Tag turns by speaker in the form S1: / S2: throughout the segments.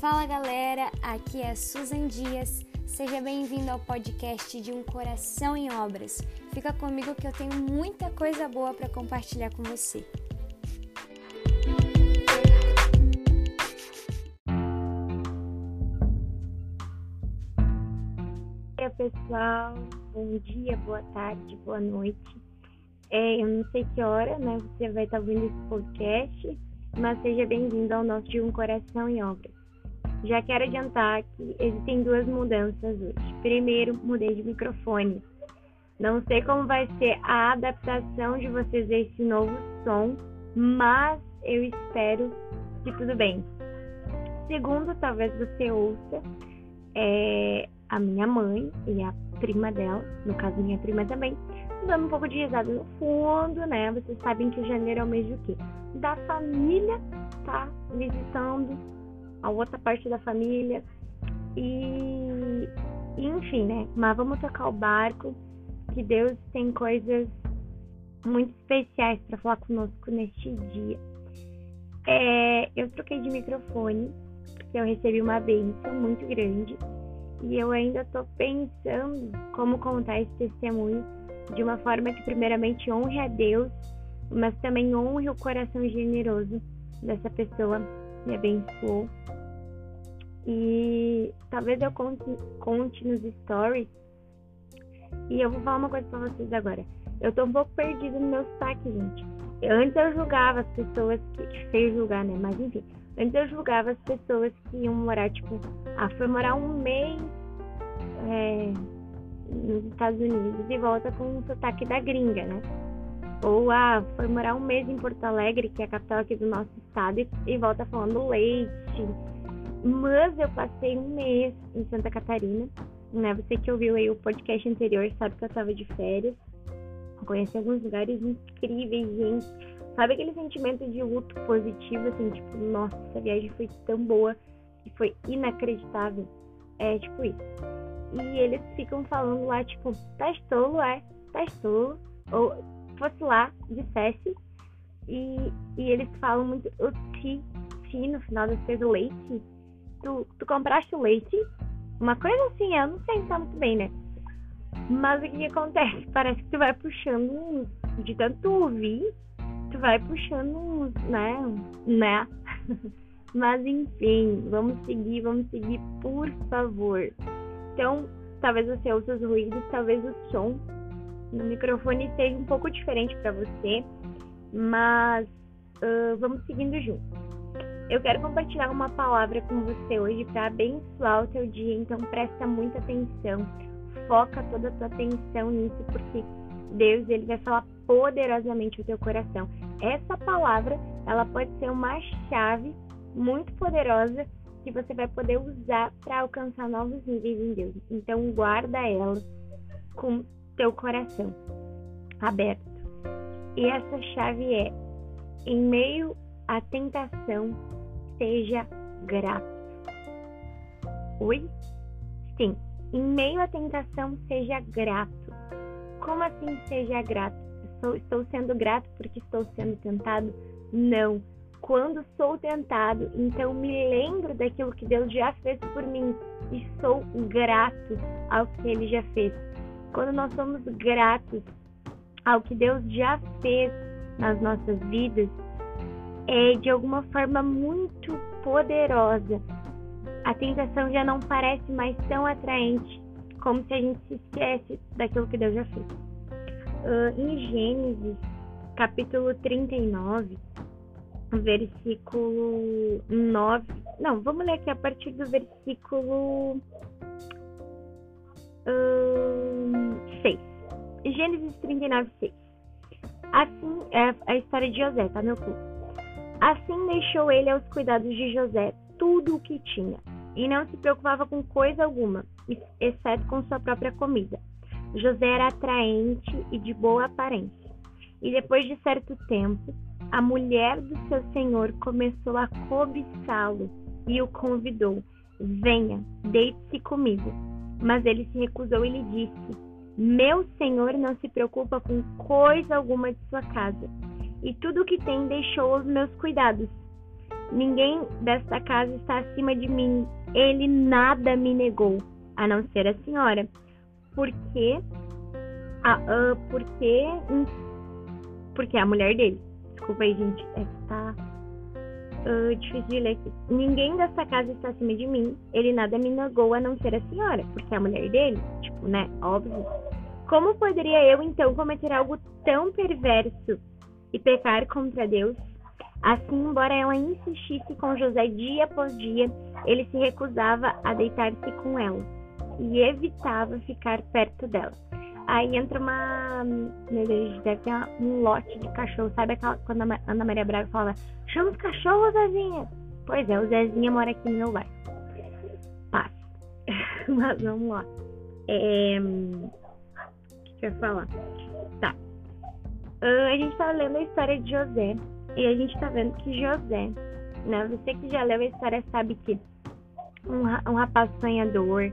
S1: Fala galera, aqui é Susan Dias. Seja bem-vindo ao podcast de Um Coração em Obras. Fica comigo que eu tenho muita coisa boa para compartilhar com você.
S2: Oi, pessoal. Bom dia, boa tarde, boa noite. É, eu não sei que hora, né? Você vai estar ouvindo esse podcast, mas seja bem-vindo ao nosso de Um Coração em Obras. Já quero adiantar que existem duas mudanças hoje. Primeiro, mudei de microfone. Não sei como vai ser a adaptação de vocês a esse novo som, mas eu espero que tudo bem. Segundo, talvez você ouça é, a minha mãe e a prima dela, no caso minha prima também, dando um pouco de risada no fundo, né? Vocês sabem que janeiro é o mês do quê? Da família, tá? Visitando a outra parte da família. E, enfim, né? Mas vamos tocar o barco, que Deus tem coisas muito especiais para falar conosco neste dia. É, eu troquei de microfone, porque eu recebi uma bênção muito grande. E eu ainda estou pensando como contar esse testemunho de uma forma que, primeiramente, honre a Deus, mas também honre o coração generoso dessa pessoa me abençoou. E talvez eu conte, conte nos stories. E eu vou falar uma coisa pra vocês agora. Eu tô um pouco perdida no meu sotaque, gente. Antes eu julgava as pessoas que. Feio julgar, né? Mas enfim. Antes eu julgava as pessoas que iam morar, tipo, ah, foi morar um mês é, nos Estados Unidos e volta com o sotaque da gringa, né? Ou ah, foi morar um mês em Porto Alegre, que é a capital aqui do nosso estado, e, volta falando leite. Mas eu passei um mês em Santa Catarina, né? Você que ouviu aí o podcast anterior sabe que eu tava de férias. Conheci alguns lugares incríveis, gente. Sabe aquele sentimento de luto positivo, assim, tipo, nossa, essa viagem foi tão boa que foi inacreditável. É tipo isso. E eles ficam falando lá, tipo, tá tolo, é? Tá tolo. Ou fosse lá, dissesse, e, e eles falam muito o ti, ti no final das coisas, o leite. Tu, tu compraste o leite? Uma coisa assim, eu não sei se tá muito bem, né? Mas o que, acontece? Parece que tu vai puxando, de tanto ouvir, tu vai puxando, né? Né? Mas enfim, vamos seguir, vamos seguir, por favor. Então, talvez você ouça os ruídos, talvez o som no microfone seja um pouco diferente para você, mas uh, vamos seguindo juntos. Eu quero compartilhar uma palavra com você hoje para abençoar o teu dia, então presta muita atenção, foca toda a tua atenção nisso, porque Deus ele vai falar poderosamente o teu coração. Essa palavra, ela pode ser uma chave muito poderosa que você vai poder usar para alcançar novos níveis em Deus. Então guarda ela com teu coração aberto. E essa chave é: em meio à tentação, seja grato. Oi? Sim, em meio à tentação, seja grato. Como assim seja grato? Estou, estou sendo grato porque estou sendo tentado? Não. Quando sou tentado, então me lembro daquilo que Deus já fez por mim e sou grato ao que Ele já fez quando nós somos gratos ao que Deus já fez nas nossas vidas, é de alguma forma muito poderosa. A tentação já não parece mais tão atraente como se a gente se esquece daquilo que Deus já fez. Uh, em Gênesis, capítulo 39, versículo 9. Não, vamos ler aqui a partir do versículo 6. Gênesis 39, 6. Assim é a história de José, tá, meu povo? Assim deixou ele aos cuidados de José tudo o que tinha, e não se preocupava com coisa alguma, exceto com sua própria comida. José era atraente e de boa aparência. E depois de certo tempo, a mulher do seu senhor começou a cobiçá-lo e o convidou: Venha, deite-se comigo. Mas ele se recusou e lhe disse: Meu senhor não se preocupa com coisa alguma de sua casa, e tudo o que tem deixou aos meus cuidados. Ninguém desta casa está acima de mim. Ele nada me negou, a não ser a senhora. Porque a, uh, porque porque é a mulher dele. Desculpa aí, gente. É que tá uh, difícil de ler aqui. Ninguém dessa casa está acima de mim. Ele nada me negou a não ser a senhora, porque é a mulher dele. Tipo, né? Óbvio. Como poderia eu então cometer algo tão perverso e pecar contra Deus? Assim, embora ela insistisse com José dia após dia, ele se recusava a deitar-se com ela e evitava ficar perto dela. Aí entra uma. Meu Deus, deve ter um lote de cachorro. Sabe aquela, quando a Ana Maria Braga fala: chama os cachorros, Zezinha? Pois é, o Zezinha mora aqui no meu bairro. Paz. Mas vamos lá. É... O que eu ia falar? Tá. Uh, a gente tá lendo a história de José. E a gente tá vendo que José, né? Você que já leu a história sabe que um, um rapaz sonhador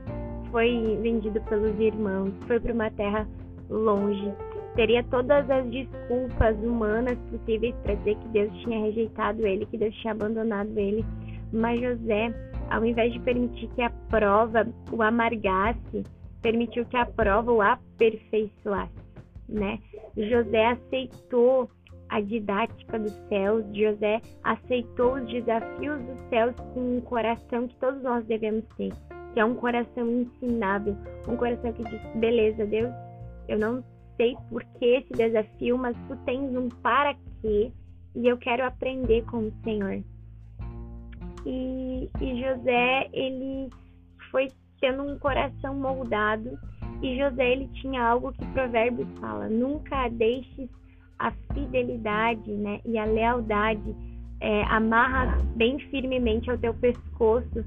S2: foi vendido pelos irmãos, foi para uma terra longe, teria todas as desculpas humanas possíveis para dizer que Deus tinha rejeitado ele, que Deus tinha abandonado ele. Mas José, ao invés de permitir que a prova o amargasse, permitiu que a prova o aperfeiçoasse, né? José aceitou a didática dos céus, José aceitou os desafios dos céus com um coração que todos nós devemos ter, que é um coração ensinável, um coração que diz: beleza, Deus, eu não sei por que esse desafio, mas tu tens um para quê e eu quero aprender com o Senhor. E, e José, ele foi tendo um coração moldado e José, ele tinha algo que Provérbios fala: nunca deixes a fidelidade né, e a lealdade é, amarra bem firmemente ao teu pescoço,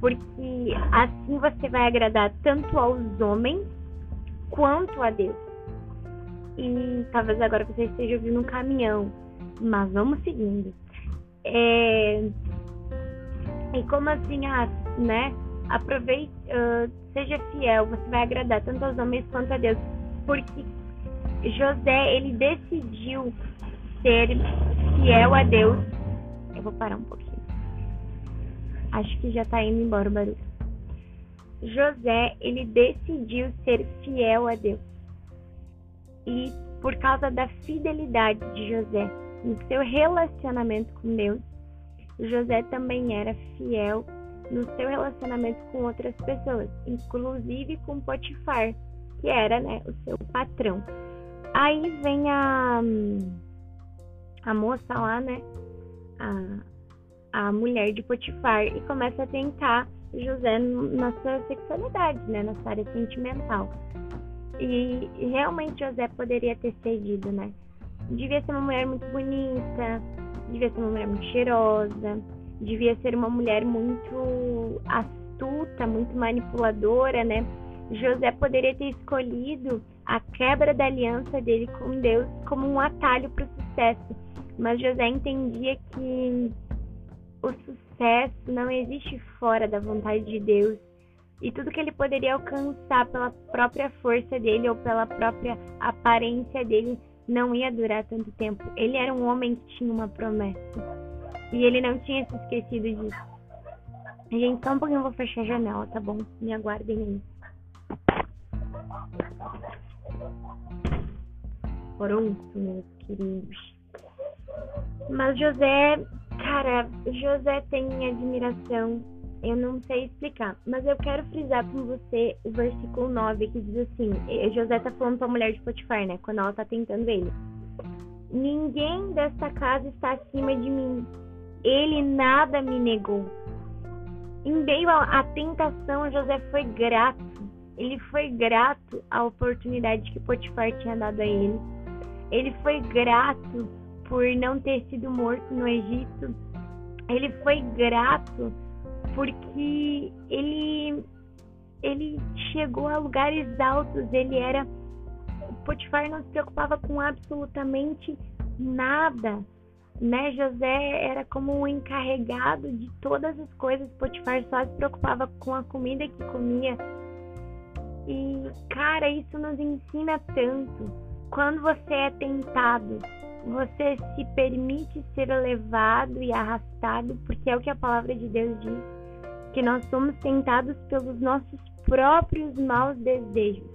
S2: porque assim você vai agradar tanto aos homens quanto a Deus. E talvez agora você esteja ouvindo um caminhão, mas vamos seguindo. É... E como assim, ah, né? Aproveite, uh, seja fiel, você vai agradar tanto aos homens quanto a Deus, porque José, ele decidiu ser fiel a Deus. Eu vou parar um pouquinho. Acho que já tá indo embora o barulho. José, ele decidiu ser fiel a Deus. E por causa da fidelidade de José no seu relacionamento com Deus, José também era fiel no seu relacionamento com outras pessoas, inclusive com Potifar, que era né, o seu patrão. Aí vem a, a moça lá, né? A, a mulher de Potifar e começa a tentar José na sua sexualidade, né? Na sua área sentimental. E, realmente José poderia ter cedido, né? Devia ser uma mulher muito bonita, devia ser uma mulher muito cheirosa, devia ser uma mulher muito astuta, muito manipuladora, né? José poderia ter escolhido a quebra da aliança dele com Deus como um atalho para o sucesso. Mas José entendia que o sucesso não existe fora da vontade de Deus. E tudo que ele poderia alcançar pela própria força dele ou pela própria aparência dele não ia durar tanto tempo. Ele era um homem que tinha uma promessa. E ele não tinha se esquecido disso. Gente, só um pouquinho eu vou fechar a janela, tá bom? Me aguardem aí. Pronto, meus queridos. Mas José, cara, José tem admiração. Eu não sei explicar, mas eu quero frisar com você o versículo 9 que diz assim: José tá falando pra mulher de Potifar, né? Quando ela tá tentando ele. Ninguém desta casa está acima de mim. Ele nada me negou. Em meio à tentação, José foi grato. Ele foi grato à oportunidade que Potifar tinha dado a ele ele foi grato por não ter sido morto no Egito. Ele foi grato porque ele ele chegou a lugares altos, ele era Potifar não se preocupava com absolutamente nada, né? José era como o encarregado de todas as coisas, Potifar só se preocupava com a comida que comia. E cara, isso nos ensina tanto quando você é tentado, você se permite ser levado e arrastado, porque é o que a palavra de Deus diz, que nós somos tentados pelos nossos próprios maus desejos.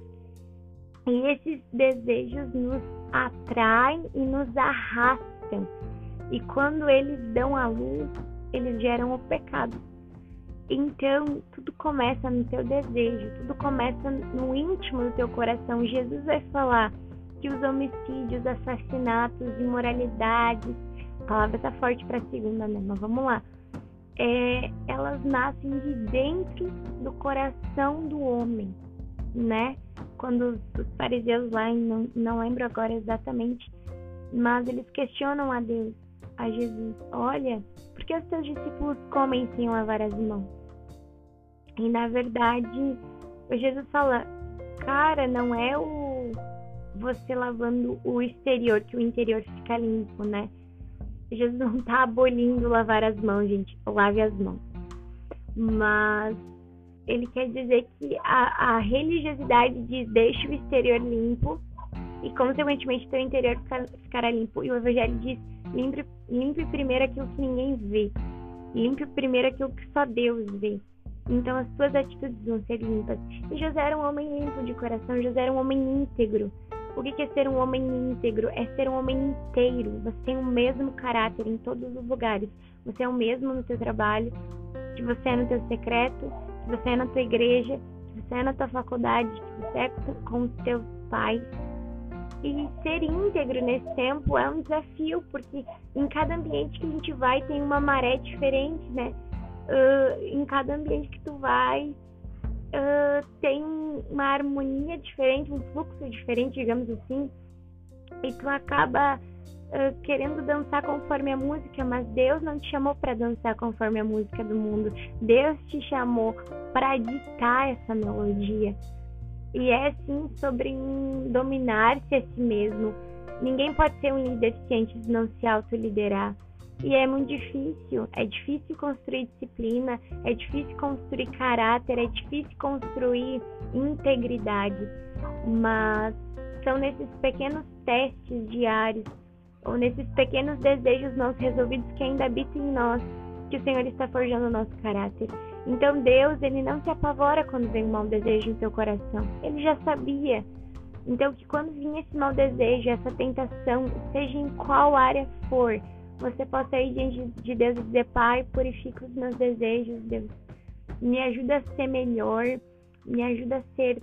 S2: E esses desejos nos atraem e nos arrastam. E quando eles dão a luz, eles geram o pecado. Então, tudo começa no teu desejo, tudo começa no íntimo do teu coração. Jesus vai falar que os homicídios, assassinatos, imoralidades, a palavra tá forte para segunda, né? Mas vamos lá. É, elas nascem de dentro do coração do homem, né? Quando os fariseus lá, não, não lembro agora exatamente, mas eles questionam a Deus, a Jesus: Olha, por que os teus discípulos comem sem lavar as mãos? E na verdade, Jesus fala: Cara, não é o você lavando o exterior que o interior fica limpo, né? Jesus não tá abolindo lavar as mãos, gente. Lave as mãos. Mas ele quer dizer que a, a religiosidade diz deixa o exterior limpo e, consequentemente, teu interior ficará limpo. E o evangelho diz limpe, limpe primeiro aquilo que ninguém vê. Limpe primeiro aquilo que só Deus vê. Então as suas atitudes vão ser limpas. E José era um homem limpo de coração, José era um homem íntegro. O que é ser um homem íntegro? É ser um homem inteiro. Você tem o mesmo caráter em todos os lugares. Você é o mesmo no seu trabalho, que você é no teu secreto, que você é na tua igreja, que você é na tua faculdade, que você é com os teus pais. E ser íntegro nesse tempo é um desafio, porque em cada ambiente que a gente vai tem uma maré diferente, né? Uh, em cada ambiente que tu vai, uh, tem uma harmonia diferente, um fluxo diferente, digamos assim, e tu acaba uh, querendo dançar conforme a música, mas Deus não te chamou para dançar conforme a música do mundo. Deus te chamou para ditar essa melodia. E é sim sobre dominar-se a si mesmo. Ninguém pode ser um líder eficiente se não se autoliderar. E é muito difícil. É difícil construir disciplina, é difícil construir caráter, é difícil construir integridade. Mas são nesses pequenos testes diários, ou nesses pequenos desejos não resolvidos que ainda habitam em nós, que o Senhor está forjando o nosso caráter. Então Deus, ele não se apavora quando vem um mau desejo no seu coração. Ele já sabia. Então que quando vinha esse mau desejo, essa tentação, seja em qual área for, você possa ir diante de Deus e dizer, Pai, purifica os meus desejos, Deus. Me ajuda a ser melhor, me ajuda a ser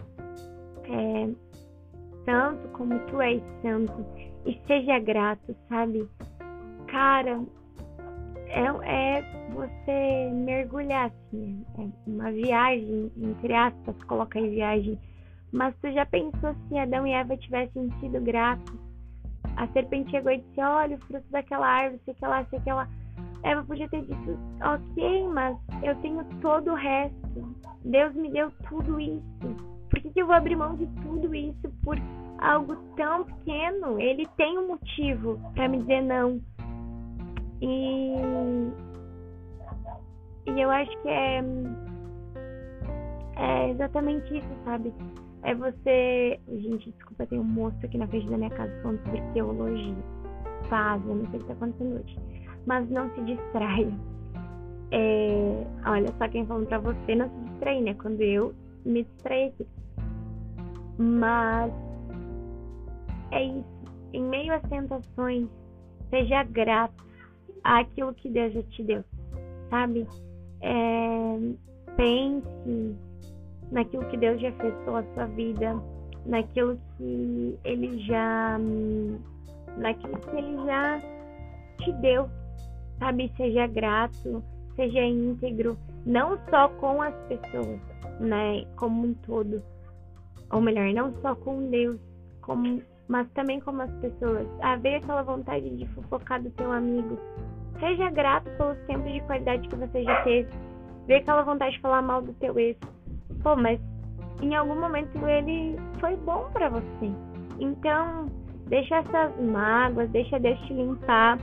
S2: é, santo como tu és santo. E seja grato, sabe? Cara, é, é você mergulhar, assim, é uma viagem, entre aspas, coloca em viagem. Mas tu já pensou se Adão e Eva tivessem sido gratos? A serpente chegou e disse: Olha, o fruto daquela árvore, sei que lá, sei que lá. Eva podia ter dito: Ok, mas eu tenho todo o resto. Deus me deu tudo isso. Por que, que eu vou abrir mão de tudo isso por algo tão pequeno? Ele tem um motivo para me dizer não. E, e eu acho que é, é exatamente isso, sabe? É você. Gente, desculpa, tem um moço aqui na frente da minha casa falando sobre teologia. Paz, eu não sei o que está acontecendo hoje. Mas não se distraia. É, olha só quem falando pra você não se distrair, né? Quando eu me distraí. Mas é isso. Em meio às tentações, seja grato àquilo que Deus já te deu, sabe? É, pense naquilo que Deus já fez pela sua vida, naquilo que Ele já, naquilo que Ele já te deu, sabe? Seja grato, seja íntegro, não só com as pessoas, né? Como um todo, ou melhor, não só com Deus, como mas também como as pessoas. Ah, veio aquela vontade de fofocar do teu amigo. Seja grato pelos tempos de qualidade que você já teve. Veio aquela vontade de falar mal do teu ex. Pô, mas em algum momento ele foi bom para você. Então, deixa essas mágoas, deixa Deus te limpar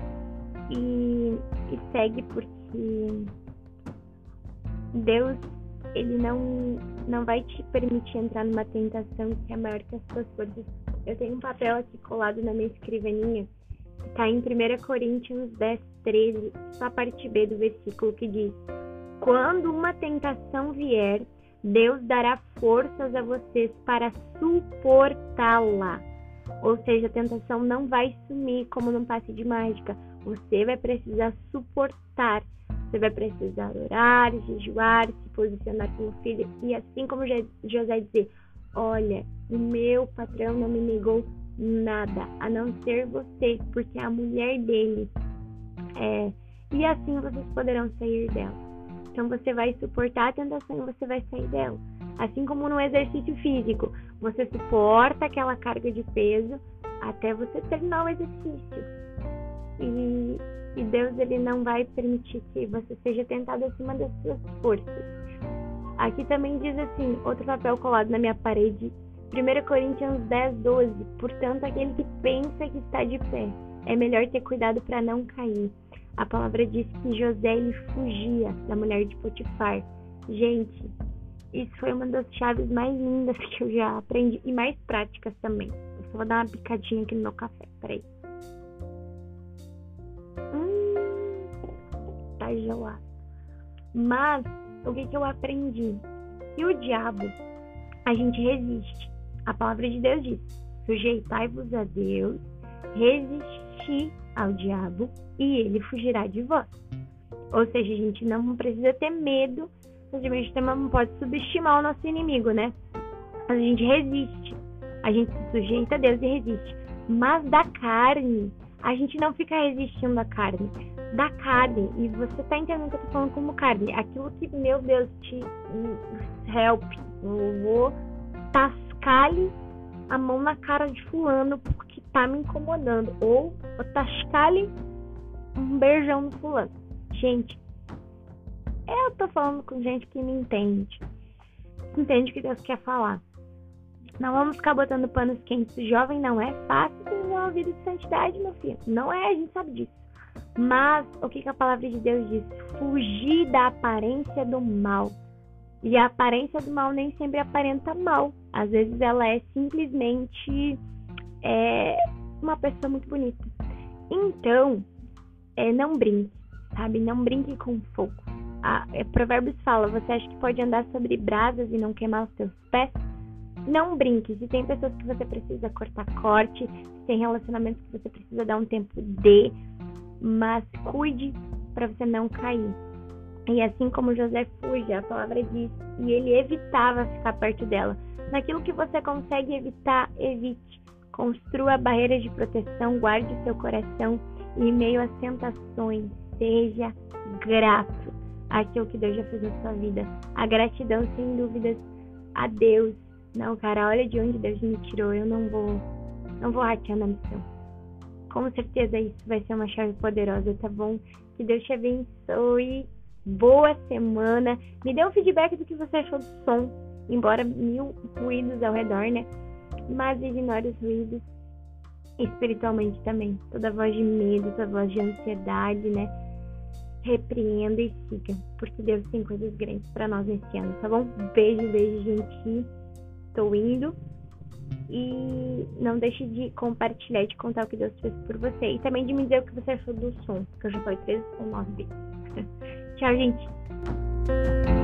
S2: e, e segue porque Deus ele não não vai te permitir entrar numa tentação que é maior que as suas forças eu tenho um papel aqui colado na minha escrivaninha Está em 1 Coríntios 10, 13, só a parte B do versículo que diz: Quando uma tentação vier, Deus dará forças a vocês para suportá-la. Ou seja, a tentação não vai sumir como num passe de mágica. Você vai precisar suportar. Você vai precisar orar, jejuar, se posicionar como filho. E assim como José dizer: Olha, o meu patrão não me negou nada, a não ser você, porque é a mulher dele. É, e assim vocês poderão sair dela. Então você vai suportar a tentação e você vai sair dela. Assim como no exercício físico, você suporta aquela carga de peso até você terminar o exercício. E, e Deus ele não vai permitir que você seja tentado acima das suas forças. Aqui também diz assim, outro papel colado na minha parede, 1 Coríntios 10, 12. Portanto, aquele que pensa que está de pé, é melhor ter cuidado para não cair. A palavra diz que José ele fugia da mulher de Potifar. Gente, isso foi uma das chaves mais lindas que eu já aprendi e mais práticas também. Eu só vou dar uma picadinha aqui no meu café. Peraí. Hum, tá gelado. Mas o que, que eu aprendi? Que o diabo, a gente resiste. A palavra de Deus diz: sujeitai-vos a Deus, resisti ao diabo e ele fugirá de vós. Ou seja, a gente não precisa ter medo a gente também não pode subestimar o nosso inimigo, né? A gente resiste. A gente se sujeita a Deus e resiste. Mas da carne, a gente não fica resistindo à carne. Da carne, e você tá entendendo que eu tô falando como carne. Aquilo que, meu Deus, te help. Eu vou tascar-lhe a mão na cara de fulano porque tá me incomodando. Ou tascar-lhe um beijão no fulano. Gente, eu tô falando com gente que me entende. Entende o que Deus quer falar. Não vamos ficar botando panos quentes. Jovem não é fácil ter uma vida de santidade, meu filho. Não é, a gente sabe disso. Mas o que, que a palavra de Deus diz? Fugir da aparência do mal. E a aparência do mal nem sempre aparenta mal. Às vezes ela é simplesmente é, uma pessoa muito bonita. Então, é, não brinque, sabe? Não brinque com fogo a, é, Provérbios fala: você acha que pode andar sobre brasas e não queimar os seus pés? Não brinque. Se tem pessoas que você precisa cortar corte, se tem relacionamentos que você precisa dar um tempo de, mas cuide para você não cair. E assim como José fuge, a palavra diz, e ele evitava ficar perto dela. Naquilo que você consegue evitar, evite. Construa barreiras de proteção, guarde seu coração e em meio às tentações, seja grato aquilo que Deus já fez na sua vida. A gratidão, sem dúvidas, a Deus. Não, cara, olha de onde Deus me tirou. Eu não vou, não vou ratear na missão. Com certeza isso vai ser uma chave poderosa, tá bom? Que Deus te abençoe. Boa semana. Me dê um feedback do que você achou do som. Embora mil ruídos ao redor, né? Mas ignore os ruídos espiritualmente também. Toda voz de medo, toda voz de ansiedade, né? repreenda e siga, porque Deus tem coisas grandes para nós nesse ano, tá bom? Beijo, beijo, gente. Tô indo. E não deixe de compartilhar e de contar o que Deus fez por você. E também de me dizer o que você achou do som, porque eu já falei três ou nove vezes. Tchau, gente.